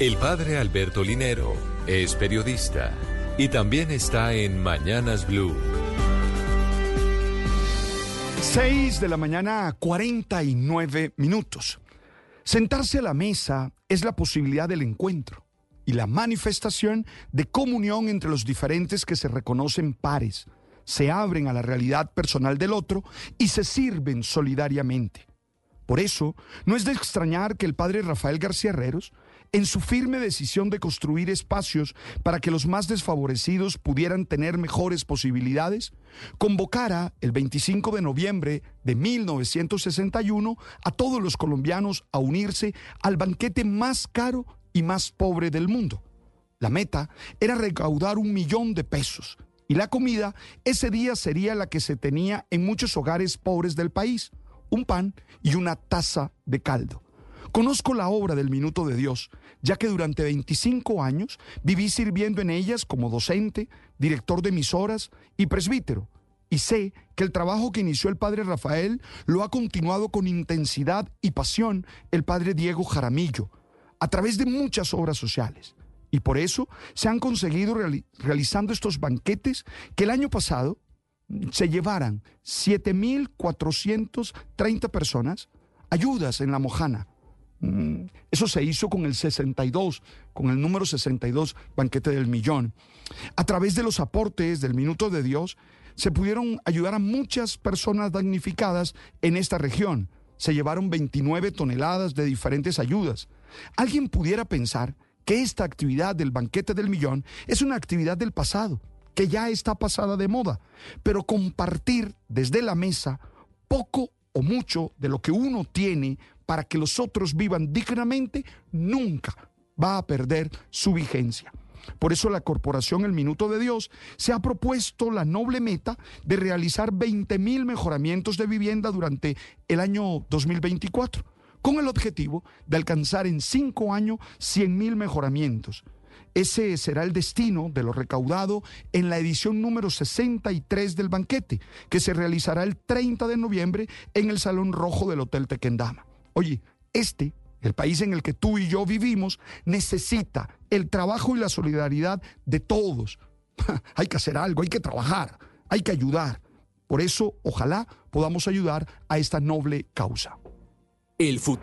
El padre Alberto Linero es periodista y también está en Mañanas Blue. 6 de la mañana, 49 minutos. Sentarse a la mesa es la posibilidad del encuentro y la manifestación de comunión entre los diferentes que se reconocen pares, se abren a la realidad personal del otro y se sirven solidariamente. Por eso, no es de extrañar que el padre Rafael García Herreros, en su firme decisión de construir espacios para que los más desfavorecidos pudieran tener mejores posibilidades, convocara el 25 de noviembre de 1961 a todos los colombianos a unirse al banquete más caro y más pobre del mundo. La meta era recaudar un millón de pesos y la comida ese día sería la que se tenía en muchos hogares pobres del país un pan y una taza de caldo. Conozco la obra del Minuto de Dios, ya que durante 25 años viví sirviendo en ellas como docente, director de emisoras y presbítero. Y sé que el trabajo que inició el padre Rafael lo ha continuado con intensidad y pasión el padre Diego Jaramillo, a través de muchas obras sociales. Y por eso se han conseguido realizando estos banquetes que el año pasado se llevaran 7.430 personas ayudas en la Mojana. Mm, eso se hizo con el 62, con el número 62, banquete del millón. A través de los aportes del Minuto de Dios, se pudieron ayudar a muchas personas damnificadas en esta región. Se llevaron 29 toneladas de diferentes ayudas. Alguien pudiera pensar que esta actividad del banquete del millón es una actividad del pasado que ya está pasada de moda, pero compartir desde la mesa poco o mucho de lo que uno tiene para que los otros vivan dignamente nunca va a perder su vigencia. Por eso la Corporación El Minuto de Dios se ha propuesto la noble meta de realizar 20 mil mejoramientos de vivienda durante el año 2024, con el objetivo de alcanzar en cinco años 100 mil mejoramientos ese será el destino de lo recaudado en la edición número 63 del banquete, que se realizará el 30 de noviembre en el Salón Rojo del Hotel Tequendama. Oye, este, el país en el que tú y yo vivimos, necesita el trabajo y la solidaridad de todos. hay que hacer algo, hay que trabajar, hay que ayudar. Por eso, ojalá podamos ayudar a esta noble causa. El futuro